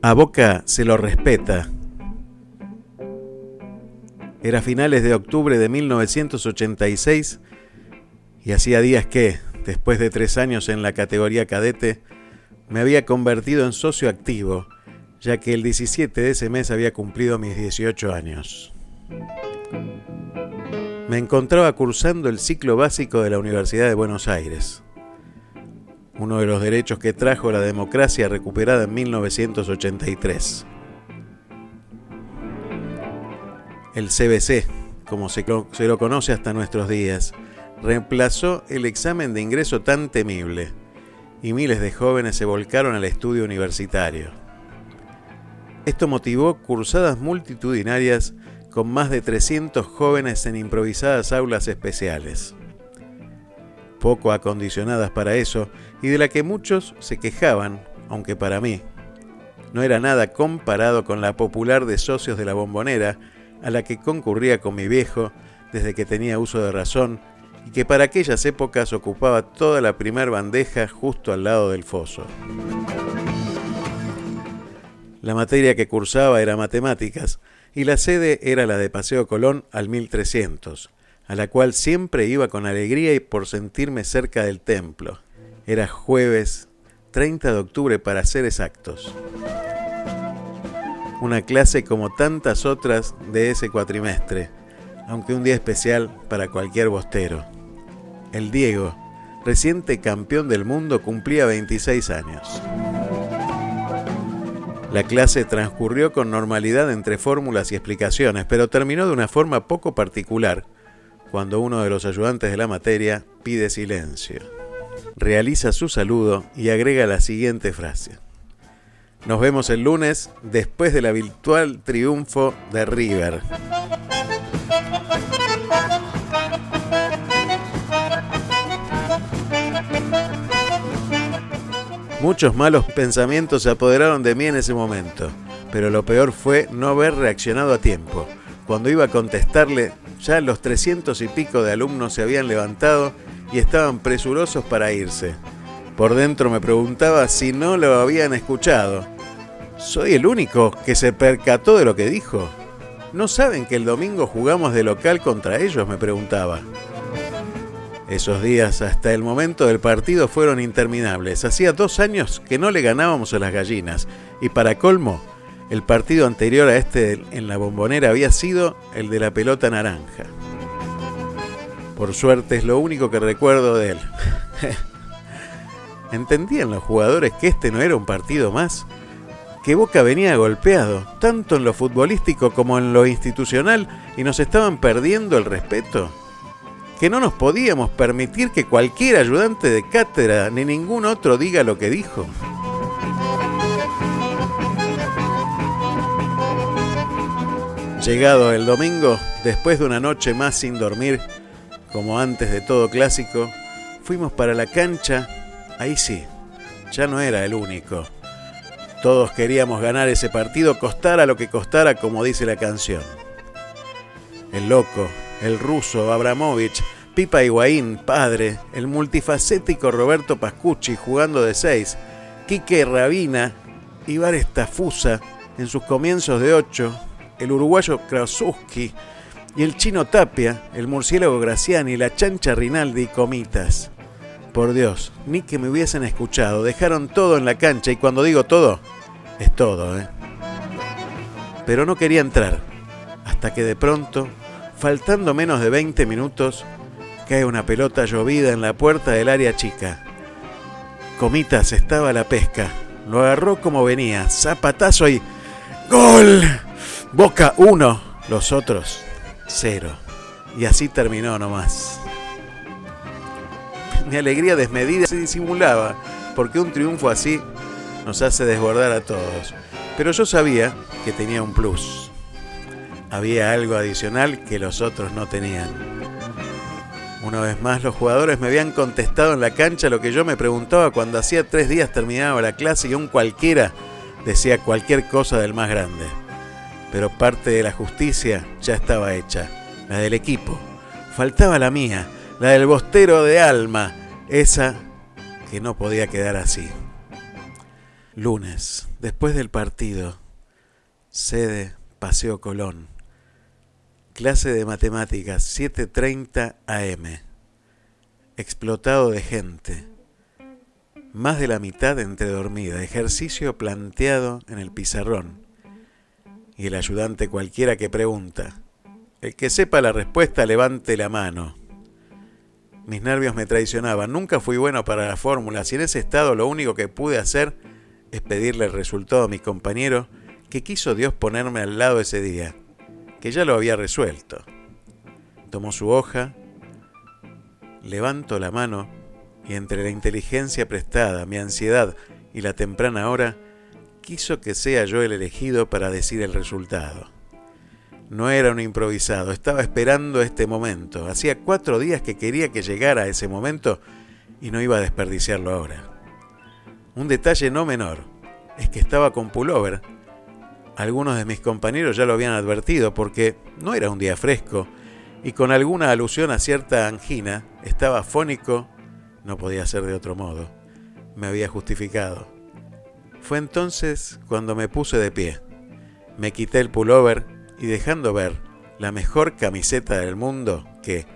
A Boca se lo respeta. Era finales de octubre de 1986 y hacía días que, después de tres años en la categoría cadete, me había convertido en socio activo, ya que el 17 de ese mes había cumplido mis 18 años. Me encontraba cursando el ciclo básico de la Universidad de Buenos Aires, uno de los derechos que trajo la democracia recuperada en 1983. El CBC, como se, lo conoce hasta nuestros días, reemplazó el examen de ingreso tan temible y miles de jóvenes se volcaron al estudio universitario. Esto motivó cursadas multitudinarias con más de 300 jóvenes en improvisadas aulas especiales, poco acondicionadas para eso y de la que muchos se quejaban, aunque para mí no era nada comparado con la popular de socios de la bombonera a la que concurría con mi viejo desde que tenía uso de razón y que para aquellas épocas ocupaba toda la primer bandeja justo al lado del foso. La materia que cursaba era matemáticas y la sede era la de Paseo Colón al 1300, a la cual siempre iba con alegría y por sentirme cerca del templo. Era jueves 30 de octubre para ser exactos. Una clase como tantas otras de ese cuatrimestre, aunque un día especial para cualquier bostero. El Diego, reciente campeón del mundo, cumplía 26 años. La clase transcurrió con normalidad entre fórmulas y explicaciones, pero terminó de una forma poco particular, cuando uno de los ayudantes de la materia pide silencio. Realiza su saludo y agrega la siguiente frase. Nos vemos el lunes después del habitual triunfo de River. Muchos malos pensamientos se apoderaron de mí en ese momento, pero lo peor fue no haber reaccionado a tiempo. Cuando iba a contestarle, ya los trescientos y pico de alumnos se habían levantado y estaban presurosos para irse. Por dentro me preguntaba si no lo habían escuchado. ¿Soy el único que se percató de lo que dijo? ¿No saben que el domingo jugamos de local contra ellos? me preguntaba. Esos días hasta el momento del partido fueron interminables. Hacía dos años que no le ganábamos a las gallinas. Y para colmo, el partido anterior a este en la bombonera había sido el de la pelota naranja. Por suerte es lo único que recuerdo de él. ¿Entendían los jugadores que este no era un partido más? Que Boca venía golpeado, tanto en lo futbolístico como en lo institucional, y nos estaban perdiendo el respeto que no nos podíamos permitir que cualquier ayudante de cátedra ni ningún otro diga lo que dijo. Llegado el domingo, después de una noche más sin dormir, como antes de todo clásico, fuimos para la cancha, ahí sí, ya no era el único. Todos queríamos ganar ese partido, costara lo que costara, como dice la canción. El loco, el ruso Abramovich, Pipa Higuaín, padre, el multifacético Roberto Pascucci jugando de seis, Quique Rabina, Ibar Estafusa en sus comienzos de ocho, el uruguayo Krasuski y el chino Tapia, el murciélago Graciani, la chancha Rinaldi y Comitas. Por Dios, ni que me hubiesen escuchado, dejaron todo en la cancha y cuando digo todo, es todo, ¿eh? Pero no quería entrar, hasta que de pronto Faltando menos de 20 minutos, cae una pelota llovida en la puerta del área chica. Comitas estaba a la pesca. Lo agarró como venía, zapatazo y ¡Gol! Boca 1, los otros 0. Y así terminó nomás. Mi alegría desmedida se disimulaba, porque un triunfo así nos hace desbordar a todos. Pero yo sabía que tenía un plus había algo adicional que los otros no tenían. Una vez más los jugadores me habían contestado en la cancha lo que yo me preguntaba cuando hacía tres días terminaba la clase y un cualquiera decía cualquier cosa del más grande. Pero parte de la justicia ya estaba hecha, la del equipo. Faltaba la mía, la del bostero de alma, esa que no podía quedar así. Lunes, después del partido, sede Paseo Colón, clase de matemáticas, 7.30 am, explotado de gente, más de la mitad entre dormida, ejercicio planteado en el pizarrón, y el ayudante cualquiera que pregunta, el que sepa la respuesta levante la mano. Mis nervios me traicionaban, nunca fui bueno para las fórmulas y en ese estado lo único que pude hacer es pedirle el resultado a mi compañero que quiso Dios ponerme al lado ese día, que ya lo había resuelto. Tomó su hoja, levanto la mano y entre la inteligencia prestada, mi ansiedad y la temprana hora, quiso que sea yo el elegido para decir el resultado. No era un improvisado, estaba esperando este momento. Hacía cuatro días que quería que llegara ese momento y no iba a desperdiciarlo ahora. Un detalle no menor es que estaba con pullover. Algunos de mis compañeros ya lo habían advertido porque no era un día fresco y con alguna alusión a cierta angina estaba fónico, no podía ser de otro modo. Me había justificado. Fue entonces cuando me puse de pie. Me quité el pullover y dejando ver la mejor camiseta del mundo que,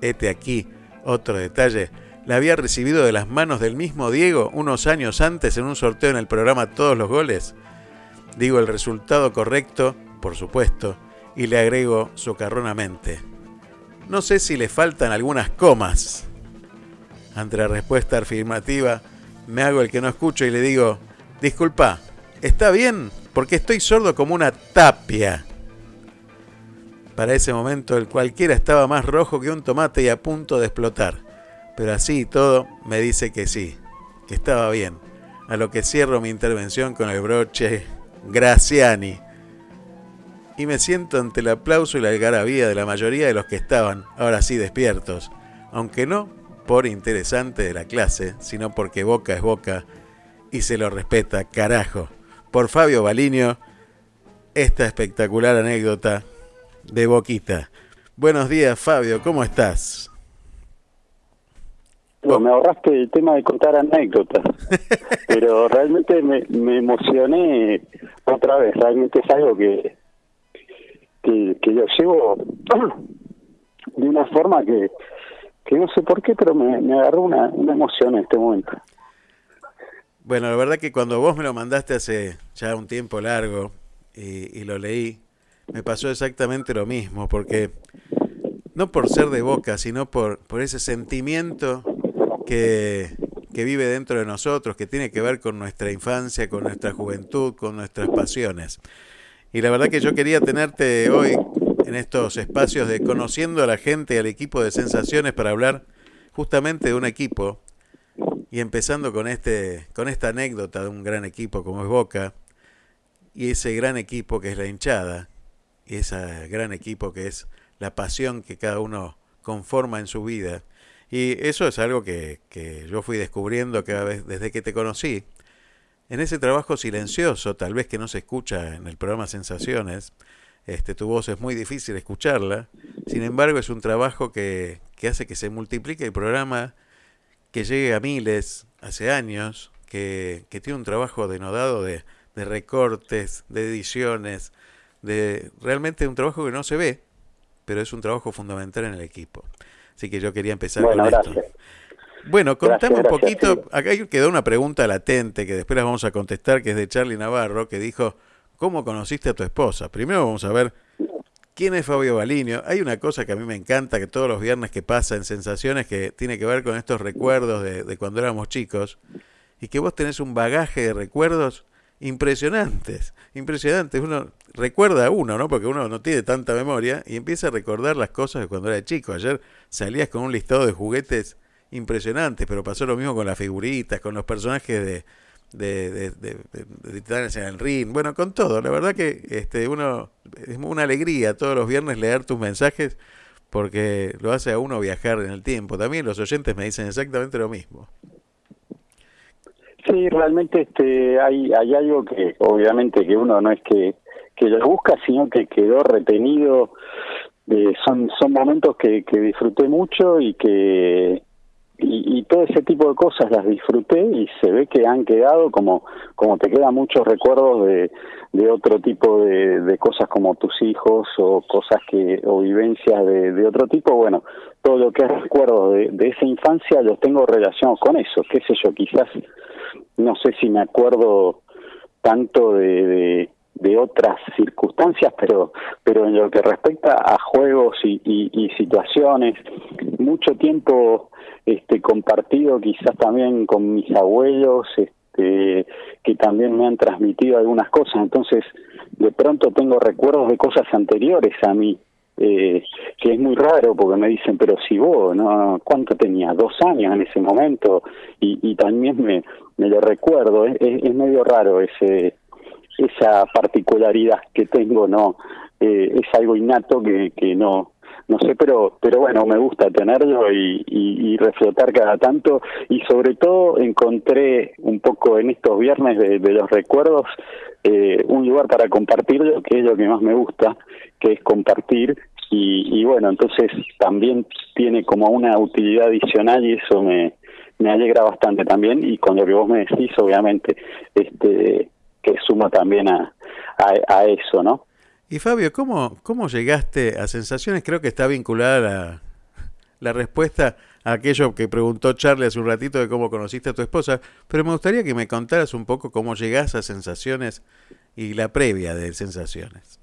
hete aquí otro detalle, la había recibido de las manos del mismo Diego unos años antes en un sorteo en el programa Todos los Goles? Digo el resultado correcto, por supuesto, y le agrego socarronamente. No sé si le faltan algunas comas. Ante la respuesta afirmativa, me hago el que no escucho y le digo, disculpa, ¿está bien? Porque estoy sordo como una tapia. Para ese momento el cualquiera estaba más rojo que un tomate y a punto de explotar. Pero así y todo me dice que sí, que estaba bien. A lo que cierro mi intervención con el broche Graciani. Y me siento ante el aplauso y la algarabía de la mayoría de los que estaban, ahora sí despiertos, aunque no por interesante de la clase, sino porque boca es boca y se lo respeta, carajo. Por Fabio Baliño, esta espectacular anécdota de Boquita. Buenos días, Fabio, ¿cómo estás? me ahorraste el tema de contar anécdotas, pero realmente me, emocioné otra vez, realmente es algo que, que, yo llevo de una forma que, que no sé por qué, pero me, agarró una, una emoción en este momento. Bueno, la verdad que cuando vos me lo mandaste hace ya un tiempo largo y, y lo leí, me pasó exactamente lo mismo, porque no por ser de boca, sino por, por ese sentimiento que, vive dentro de nosotros, que tiene que ver con nuestra infancia, con nuestra juventud, con nuestras pasiones. Y la verdad que yo quería tenerte hoy en estos espacios de conociendo a la gente y al equipo de sensaciones para hablar justamente de un equipo y empezando con este con esta anécdota de un gran equipo como es Boca y ese gran equipo que es la hinchada y ese gran equipo que es la pasión que cada uno conforma en su vida y eso es algo que, yo fui descubriendo cada vez desde que te conocí. En ese trabajo silencioso, tal vez que no se escucha en el programa Sensaciones, este, tu voz es muy difícil escucharla, sin embargo es un trabajo que, hace que se multiplique el programa, que llegue a miles hace años, que, tiene un trabajo denodado de, de recortes, de ediciones, de realmente un trabajo que no se ve, pero es un trabajo fundamental en el equipo. Así que yo quería empezar con esto. Bueno, contame un poquito, acá quedó una pregunta latente que después la vamos a contestar, que es de Charlie Navarro, que dijo, ¿cómo conociste a tu esposa? Primero vamos a ver quién es Fabio Balinio. Hay una cosa que a mí me encanta, que todos los viernes que pasa en Sensaciones, que tiene que ver con estos recuerdos de, de cuando éramos chicos, y que vos tenés un bagaje de recuerdos impresionantes, impresionantes. Uno recuerda a uno, ¿no? Porque uno no tiene tanta memoria y empieza a recordar las cosas de cuando era chico. Ayer salías con un listado de juguetes impresionantes, pero pasó lo mismo con las figuritas, con los personajes de, de, de, Titanes en el Ring, bueno, con todo. La verdad que este, uno es una alegría todos los viernes leer tus mensajes porque lo hace a uno viajar en el tiempo. También los oyentes me dicen exactamente lo mismo. Sí, realmente este, hay, hay algo que obviamente que uno no es que, que lo busca, sino que quedó retenido. Eh, son, son momentos que, que disfruté mucho y que y, y, todo ese tipo de cosas las disfruté y se ve que han quedado como, como te quedan muchos recuerdos de, de otro tipo de, cosas como tus hijos o cosas que, o vivencias de, de otro tipo, bueno, todo lo que recuerdo de, de esa infancia los tengo relacionados con eso, qué sé yo, quizás, no sé si me acuerdo tanto de, de, otras circunstancias, pero, pero en lo que respecta a juegos y, y, situaciones, mucho tiempo este, compartido quizás también con mis abuelos, este, que también me han transmitido algunas cosas, entonces de pronto tengo recuerdos de cosas anteriores a mí, eh, que es muy raro porque me dicen, pero si vos, ¿no? ¿cuánto tenía? Dos años en ese momento y, y también me, me lo recuerdo, es, es, medio raro ese esa particularidad que tengo, ¿no? Eh, es algo innato que, que no no sé, pero pero bueno, me gusta tenerlo y, y, reflotar cada tanto. Y sobre todo encontré un poco en estos viernes de, de los recuerdos eh, un lugar para compartirlo, que es lo que más me gusta, que es compartir. Y, y bueno, entonces también tiene como una utilidad adicional y eso me, me alegra bastante también. Y con lo que vos me decís, obviamente, este que suma también a, a, eso, ¿no? Y Fabio, ¿cómo, ¿cómo llegaste a sensaciones? Creo que está vinculada la, la respuesta a aquello que preguntó Charlie hace un ratito de cómo conociste a tu esposa, pero me gustaría que me contaras un poco cómo llegas a sensaciones y la previa de sensaciones.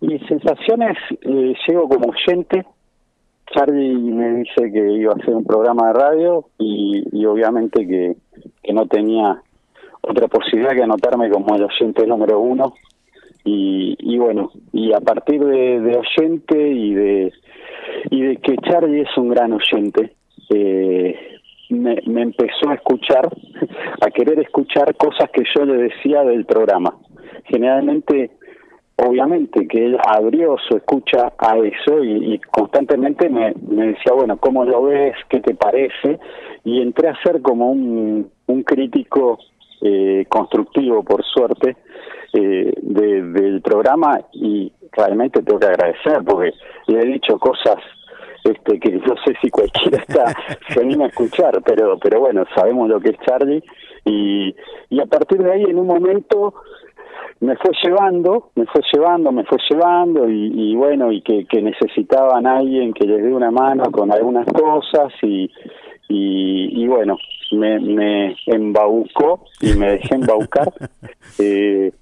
Y sensaciones, eh, llego como oyente, Charlie me dice que iba a hacer un programa de radio y, obviamente que, que, no tenía otra posibilidad que anotarme como el oyente número uno. Y, y bueno, y a partir de, oyente y de, y de que Charlie es un gran oyente, eh, me, me empezó a escuchar, a querer escuchar cosas que yo le decía del programa. Generalmente obviamente que él abrió su escucha a eso y, constantemente me, me, decía, bueno, ¿cómo lo ves? ¿Qué te parece? Y entré a ser como un, un crítico eh, constructivo, por suerte, eh, del programa y realmente tengo que agradecer porque le he dicho cosas este que no sé si cualquiera está se anima a escuchar pero pero bueno sabemos lo que es Charlie y y a partir de ahí en un momento me fue llevando, me fue llevando, me fue llevando y, bueno, y que, que, necesitaban alguien que les dé una mano con algunas cosas y, y, bueno, me, me embaucó y me dejé embaucar eh,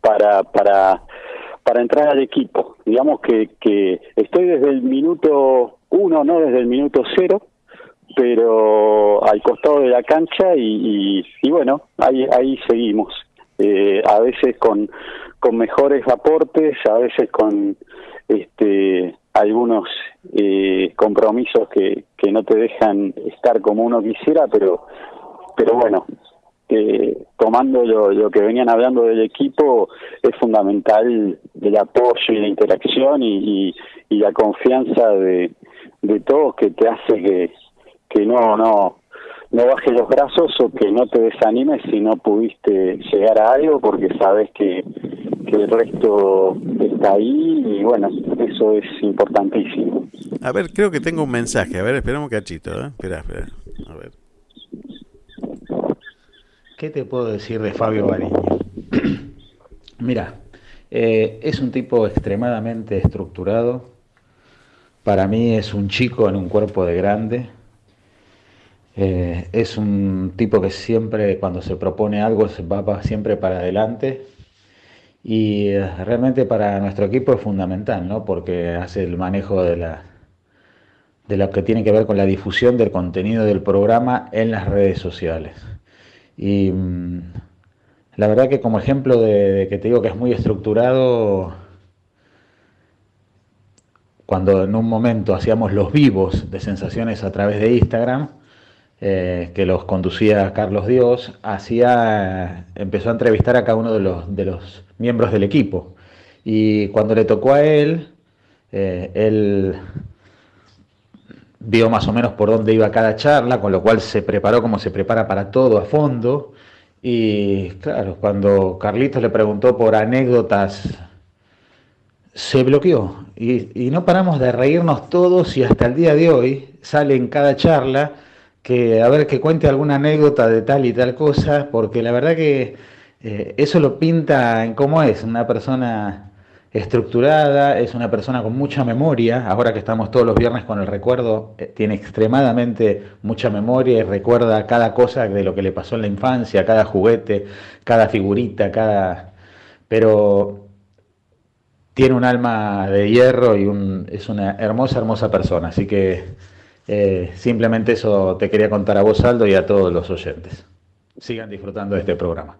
para, para, para entrar al equipo. Digamos que, que estoy desde el minuto uno, no desde el minuto cero, pero al costado de la cancha y, y, y bueno, ahí, ahí seguimos eh, a veces con, con mejores aportes, a veces con este algunos eh, compromisos que, que no te dejan estar como uno quisiera, pero pero bueno, eh, tomando lo, lo, que venían hablando del equipo, es fundamental el apoyo y la interacción y, y, y la confianza de, de todos que te hace que, que no, no, no bajes los brazos o que no te desanimes si no pudiste llegar a algo porque sabes que, que el resto está ahí y bueno, eso es importantísimo. A ver, creo que tengo un mensaje. A ver, esperamos cachito. ¿eh? Espera, espera. A ver. ¿Qué te puedo decir de Fabio Bariño? Mira, eh, es un tipo extremadamente estructurado. Para mí es un chico en un cuerpo de grande eh, es un tipo que siempre, cuando se propone algo, se va siempre para adelante. Y eh, realmente para nuestro equipo es fundamental, ¿no? Porque hace el manejo de, la, de lo que tiene que ver con la difusión del contenido del programa en las redes sociales. Y mm, la verdad que como ejemplo de, de que te digo que es muy estructurado, cuando en un momento hacíamos los vivos de sensaciones a través de Instagram, eh, que los conducía Carlos Dios, hacía, empezó a entrevistar a cada uno de los, de los miembros del equipo. Y cuando le tocó a él, eh, él vio más o menos por dónde iba cada charla, con lo cual se preparó como se prepara para todo a fondo. Y claro, cuando Carlitos le preguntó por anécdotas se bloqueó y, no paramos de reírnos todos y hasta el día de hoy sale en cada charla que a ver que cuente alguna anécdota de tal y tal cosa, porque la verdad que eh, eso lo pinta en cómo es una persona estructurada, es una persona con mucha memoria, ahora que estamos todos los viernes con el recuerdo, eh, tiene extremadamente mucha memoria y recuerda cada cosa de lo que le pasó en la infancia, cada juguete, cada figurita, cada... Pero tiene un alma de hierro y un, es una hermosa, hermosa persona, así que eh, simplemente eso te quería contar a vos, Aldo, y a todos los oyentes. Sigan disfrutando de este programa.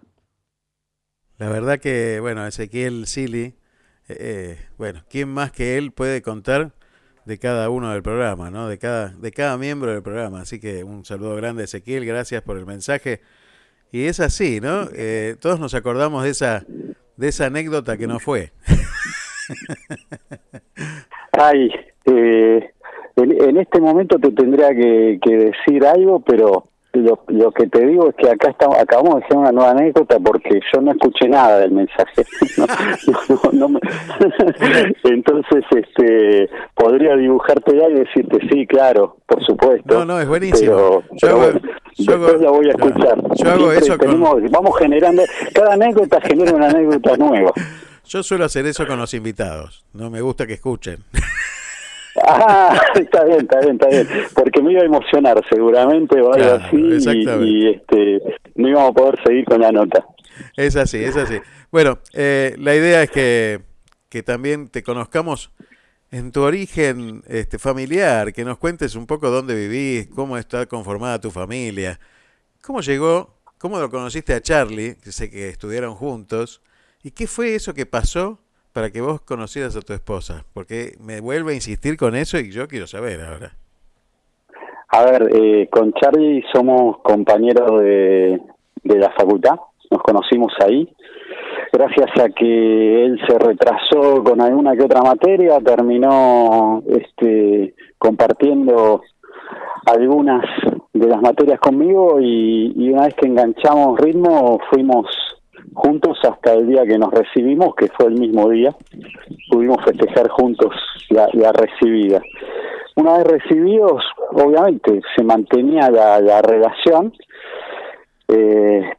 La verdad que, bueno, Ezequiel Silly eh, bueno, ¿quién más que él puede contar de cada uno del programa, ¿no? De cada, de cada miembro del programa. Así que un saludo grande, Ezequiel, gracias por el mensaje. Y es así, ¿no? Eh, todos nos acordamos de esa, de esa anécdota que no fue. Ay, eh, en, este momento te tendría que decir algo, pero lo, lo que te digo es que acá estamos, acabamos de hacer una nueva anécdota porque yo no escuché nada del mensaje. Entonces, este, podría dibujarte ya y decirte sí, claro, por supuesto. No, no, es buenísimo. yo después la voy a escuchar. Yo hago eso Vamos generando, cada anécdota genera una anécdota nueva. Yo suelo hacer eso con los invitados. No me gusta que escuchen. Ah, está bien, está bien, está bien. Porque me iba a emocionar seguramente o algo así y, este, no íbamos a poder seguir con la nota. Es así, es así. Bueno, eh, la idea es que, que también te conozcamos en tu origen este, familiar, que nos cuentes un poco dónde vivís, cómo está conformada tu familia, cómo llegó, cómo lo conociste a Charlie, que sé que estuvieron juntos, y qué fue eso que pasó para que vos conocieras a tu esposa? Porque me vuelve a insistir con eso y yo quiero saber ahora. A ver, eh, con Charlie somos compañeros de, la facultad, nos conocimos ahí. Gracias a que él se retrasó con alguna que otra materia, terminó este, compartiendo algunas de las materias conmigo y una vez que enganchamos ritmo fuimos juntos hasta el día que nos recibimos, que fue el mismo día. Pudimos festejar juntos la, recibida. Una vez recibidos, obviamente, se mantenía la, relación eh,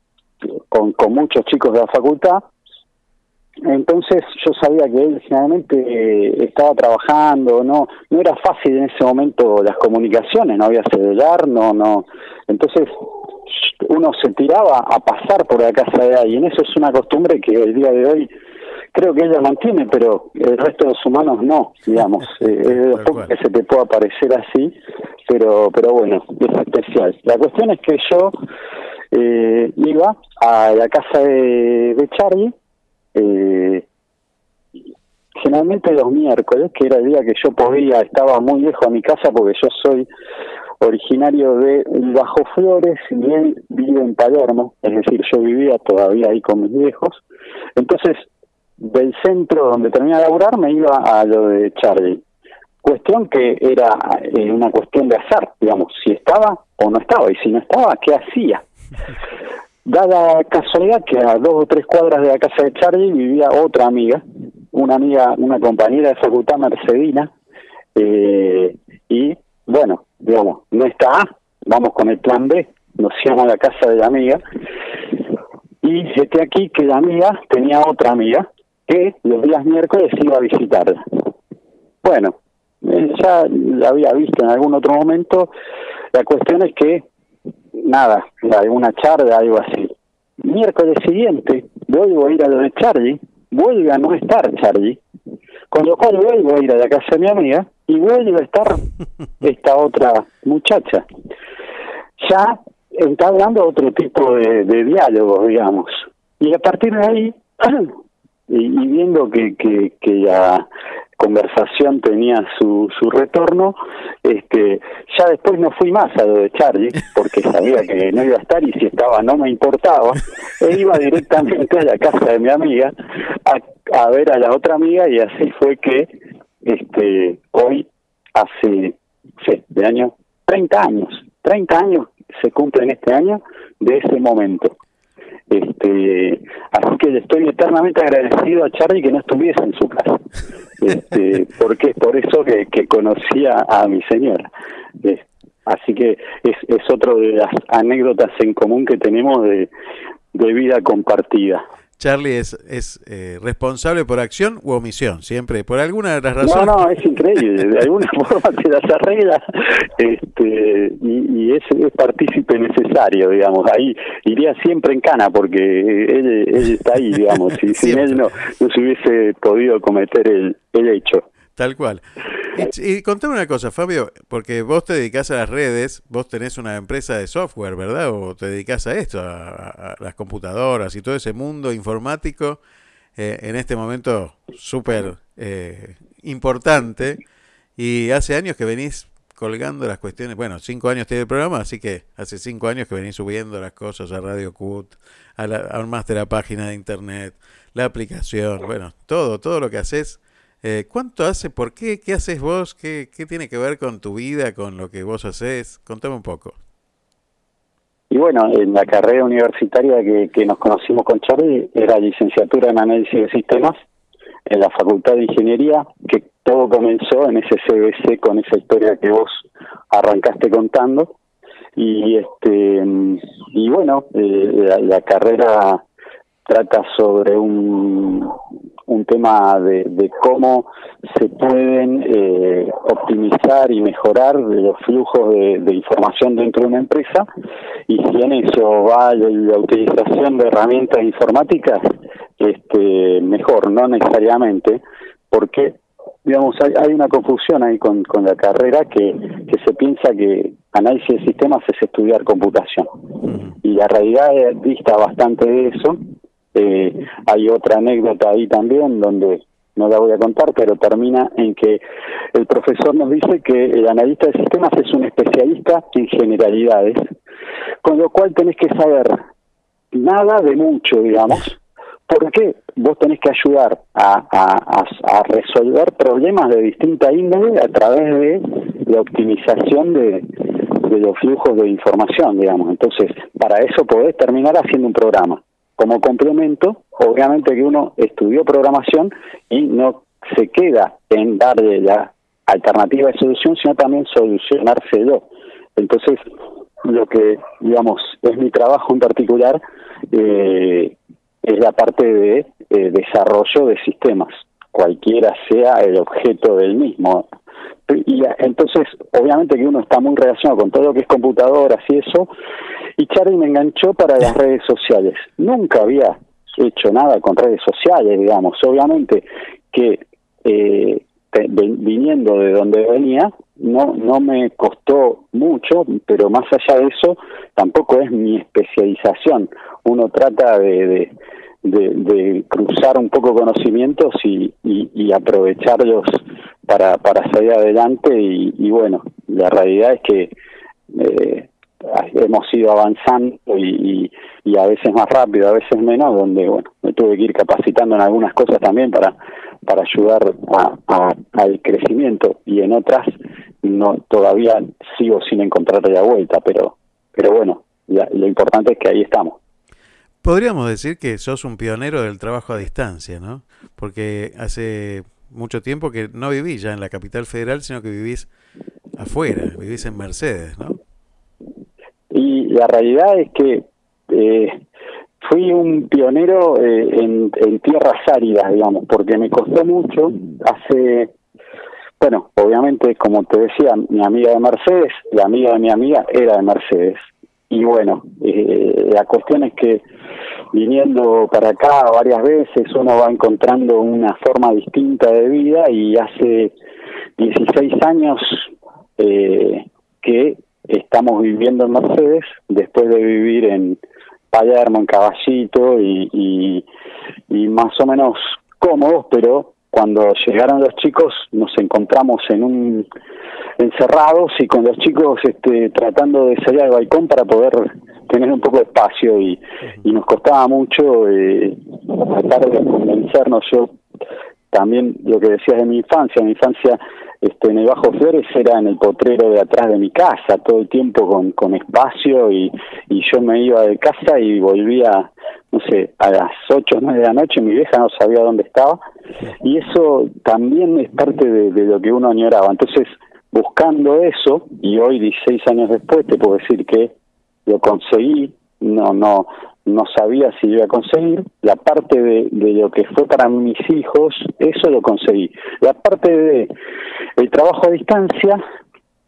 con, con muchos chicos de la facultad. Entonces yo sabía que él generalmente eh, estaba trabajando, no no era fácil en ese momento las comunicaciones, no había celular, no no. Entonces uno se tiraba a pasar por la casa de alguien. Eso es una costumbre que el día de hoy creo que ella mantiene, pero el resto de los humanos no, digamos. Eh, es de los que se te pueda parecer así, pero, pero bueno, es especial. La cuestión es que yo eh, iba a la casa de, de Charlie, eh, generalmente los miércoles, que era el día que yo podía, estaba muy lejos a mi casa porque yo soy originario de Bajo Flores y él vive en Palermo, es decir, yo vivía todavía ahí con mis viejos. Entonces, del centro donde terminé de laburar me iba a lo de Charlie. Cuestión que era eh, una cuestión de azar, digamos, si estaba o no estaba, y si no estaba, ¿qué hacía? Dada casualidad que a dos o tres cuadras de la casa de Charlie vivía otra amiga, una amiga, una compañera de facultad mercedina, eh, y bueno, digamos, no está vamos con el plan B, nos íbamos a la casa de la amiga, y este aquí que la amiga tenía otra amiga que los días miércoles iba a visitarla. Bueno, eh, ya la había visto en algún otro momento, la cuestión es que, nada, alguna charla, algo así. Miércoles siguiente, vuelvo a ir a lo de Charlie, vuelve a no estar Charlie, con lo cual vuelvo a ir a la casa de mi amiga y vuelve a estar esta otra muchacha. Ya está hablando otro tipo de, de diálogos, digamos. Y a partir de ahí, y, viendo que, que, que la conversación tenía su, su retorno, este, ya después no fui más a lo de Charlie, porque sabía que no iba a estar y si estaba no me importaba, e iba directamente a la casa de mi amiga a, a ver a la otra amiga y así fue que este hoy hace sí, de año 30 años 30 años se cumplen este año de ese momento este así que le estoy eternamente agradecido a Charlie que no estuviese en su casa este, porque es por eso que, que conocía a mi señora. así que es, es otro de las anécdotas en común que tenemos de, de vida compartida. Charlie es, es eh, responsable por acción u omisión, siempre, por alguna de las razones. No, no, es increíble, de alguna forma te las arregla este, y, es, partícipe necesario, digamos. Ahí iría siempre en cana porque él, está ahí, digamos. Si sin él no, no se hubiese podido cometer el, el hecho. Tal cual. Y, contame una cosa, Fabio, porque vos te dedicás a las redes, vos tenés una empresa de software, ¿verdad? O te dedicás a esto, a, las computadoras y todo ese mundo informático, eh, en este momento súper eh, importante. Y hace años que venís colgando las cuestiones, bueno, cinco años tiene el programa, así que hace cinco años que venís subiendo las cosas a Radio Cut, a, la, a de la página de internet, la aplicación, bueno, todo, todo lo que haces eh, ¿Cuánto hace? ¿Por qué? ¿Qué haces vos? ¿Qué, ¿Qué tiene que ver con tu vida, con lo que vos haces? Contame un poco. Y bueno, en la carrera universitaria que, que nos conocimos con Charlie era licenciatura en análisis de sistemas en la Facultad de Ingeniería, que todo comenzó en ese CBC con esa historia que vos arrancaste contando. Y este y bueno, eh, la, carrera trata sobre un, un tema de, cómo se pueden eh, optimizar y mejorar los flujos de, información dentro de una empresa. Y si en eso va la utilización de herramientas informáticas, este, mejor, no necesariamente, porque digamos hay, una confusión ahí con, con la carrera que, que se piensa que análisis de sistemas es estudiar computación. Y la realidad dista bastante de eso eh, hay otra anécdota ahí también donde no la voy a contar, pero termina en que el profesor nos dice que el analista de sistemas es un especialista en generalidades, con lo cual tenés que saber nada de mucho, digamos, porque vos tenés que ayudar a, resolver problemas de distinta índole a través de la optimización de, de los flujos de información, digamos. Entonces, para eso podés terminar haciendo un programa como complemento, obviamente que uno estudió programación y no se queda en darle la alternativa de solución, sino también solucionárselo. Entonces, lo que, digamos, es mi trabajo en particular, eh, es la parte de eh, desarrollo de sistemas, cualquiera sea el objeto del mismo. Y entonces, obviamente que uno está muy relacionado con todo lo que es computadoras y eso, y Charlie me enganchó para las redes sociales. Nunca había hecho nada con redes sociales, digamos. Obviamente que eh, viniendo de donde venía, no, no me costó mucho, pero más allá de eso, tampoco es mi especialización. Uno trata de, de, cruzar un poco conocimientos y, y, aprovecharlos para, para salir adelante y, y, bueno, la realidad es que eh, hemos ido avanzando y, y, a veces más rápido, a veces menos, donde bueno, me tuve que ir capacitando en algunas cosas también para, para ayudar a, al crecimiento y en otras no todavía sigo sin encontrar la vuelta, pero, pero bueno, lo importante es que ahí estamos. Podríamos decir que sos un pionero del trabajo a distancia, ¿no? Porque hace mucho tiempo que no vivís ya en la capital federal, sino que vivís afuera, vivís en Mercedes, ¿no? Y la realidad es que eh, fui un pionero eh, en, tierras áridas, digamos, porque me costó mucho. Hace, bueno, obviamente, como te decía, mi amiga de Mercedes, la amiga de mi amiga era de Mercedes. Y bueno, eh, la cuestión es que viniendo para acá varias veces uno va encontrando una forma distinta de vida y hace 16 años eh, que estamos viviendo en Mercedes después de vivir en Palermo, en Caballito y, y, más o menos cómodos, pero cuando llegaron los chicos nos encontramos en un encerrados y con los chicos este, tratando de salir al balcón para poder tener un poco de espacio y, y nos costaba mucho eh, tratar de convencernos. Yo también lo que decías de mi infancia, mi infancia este, en el Bajo Flores era en el potrero de atrás de mi casa, todo el tiempo con, con espacio y, y yo me iba de casa y volvía, no sé, a las 8 o 9 de la noche, mi vieja no sabía dónde estaba, y eso también es parte de, de lo que uno añoraba. Entonces, buscando eso, y hoy 16 años después te puedo decir que lo conseguí, no, no, no sabía si iba a conseguir, la parte de, de lo que fue para mis hijos, eso lo conseguí. La parte de el trabajo a distancia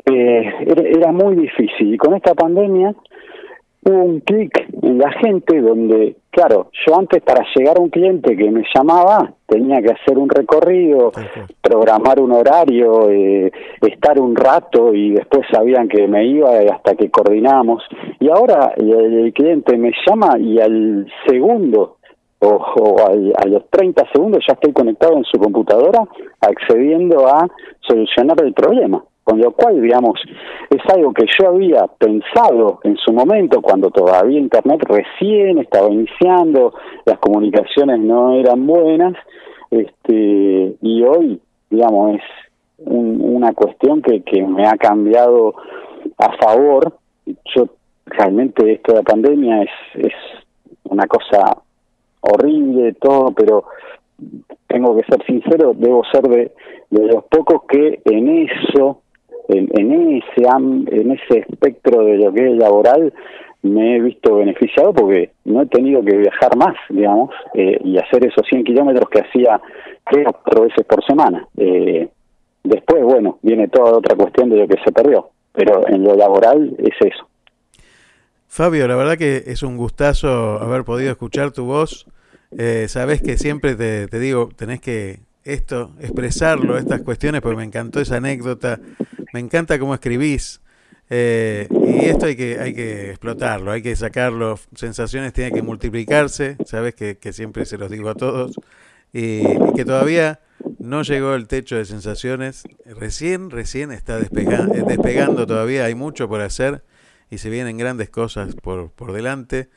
eh, era, muy difícil, y con esta pandemia hubo un clic en la gente donde, claro, yo antes para llegar a un cliente que me llamaba tenía que hacer un recorrido, programar un horario, eh, estar un rato y después sabían que me iba hasta que coordinamos. Y ahora el, cliente me llama y al segundo o, o a los 30 segundos ya estoy conectado en su computadora accediendo a solucionar el problema con lo cual, digamos, es algo que yo había pensado en su momento cuando todavía Internet recién estaba iniciando, las comunicaciones no eran buenas, este, y hoy, digamos, es una cuestión que, que me ha cambiado a favor. Yo realmente esto de la pandemia es, es una cosa horrible, todo, pero tengo que ser sincero, debo ser de, los pocos que en eso en, en ese en ese espectro de lo que es laboral me he visto beneficiado porque no he tenido que viajar más, digamos, eh, y hacer esos 100 kilómetros que hacía tres o cuatro veces por semana. Eh, después, bueno, viene toda otra cuestión de lo que se perdió, pero en lo laboral es eso. Fabio, la verdad que es un gustazo haber podido escuchar tu voz. Eh, sabes que siempre te, te digo, tenés que esto, expresarlo, estas cuestiones, porque me encantó esa anécdota me encanta cómo escribís. Eh, y esto hay que, hay que explotarlo, hay que sacarlo. Sensaciones tienen que multiplicarse, sabes que, siempre se los digo a todos. Y, que todavía no llegó el techo de sensaciones. Recién, recién está eh, despegando todavía, hay mucho por hacer y se vienen grandes cosas por, por delante.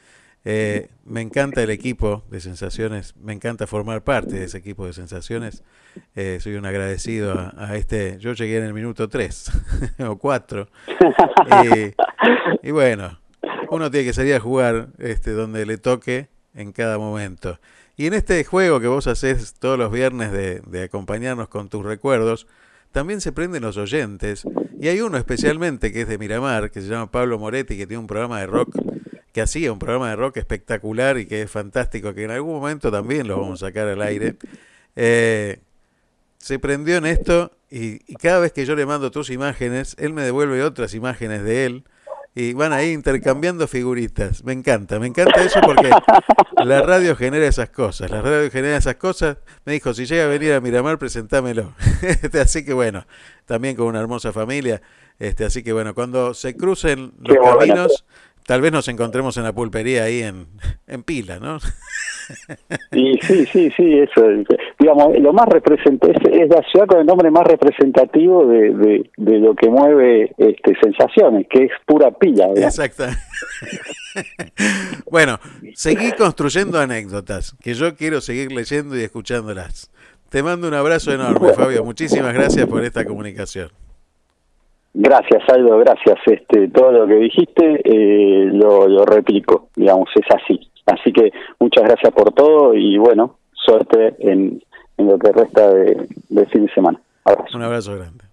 Eh, me encanta el equipo de sensaciones, me encanta formar parte de ese equipo de sensaciones. Eh, soy un agradecido a, este. Yo llegué en el minuto 3 o 4. Y, bueno, uno tiene que salir a jugar este, donde le toque en cada momento. Y en este juego que vos haces todos los viernes de, de acompañarnos con tus recuerdos, también se prenden los oyentes. Y hay uno especialmente que es de Miramar, que se llama Pablo Moretti, que tiene un programa de rock que hacía un programa de rock espectacular y que es fantástico, que en algún momento también lo vamos a sacar al aire. Eh, se prendió en esto y, cada vez que yo le mando tus imágenes, él me devuelve otras imágenes de él y van ahí intercambiando figuritas. Me encanta, me encanta eso porque la radio genera esas cosas. La radio genera esas cosas. Me dijo, si llega a venir a Miramar, presentámelo. Este, así que bueno, también con una hermosa familia. Este, así que bueno, cuando se crucen los caminos, Tal vez nos encontremos en la pulpería ahí en, en pila, ¿no? Sí, sí, sí, sí, eso. Digamos, lo más representativo es, la ciudad con el nombre más representativo de, de, lo que mueve este, sensaciones, que es pura pila. Exacto. bueno, seguí construyendo anécdotas, que yo quiero seguir leyendo y escuchándolas. Te mando un abrazo enorme, Fabio. Muchísimas gracias por esta comunicación. Gracias, Aldo, gracias. Este, todo lo que dijiste eh, lo, replico, digamos, es así. Así que muchas gracias por todo y bueno, suerte en, en lo que resta de, fin de semana. Un abrazo grande.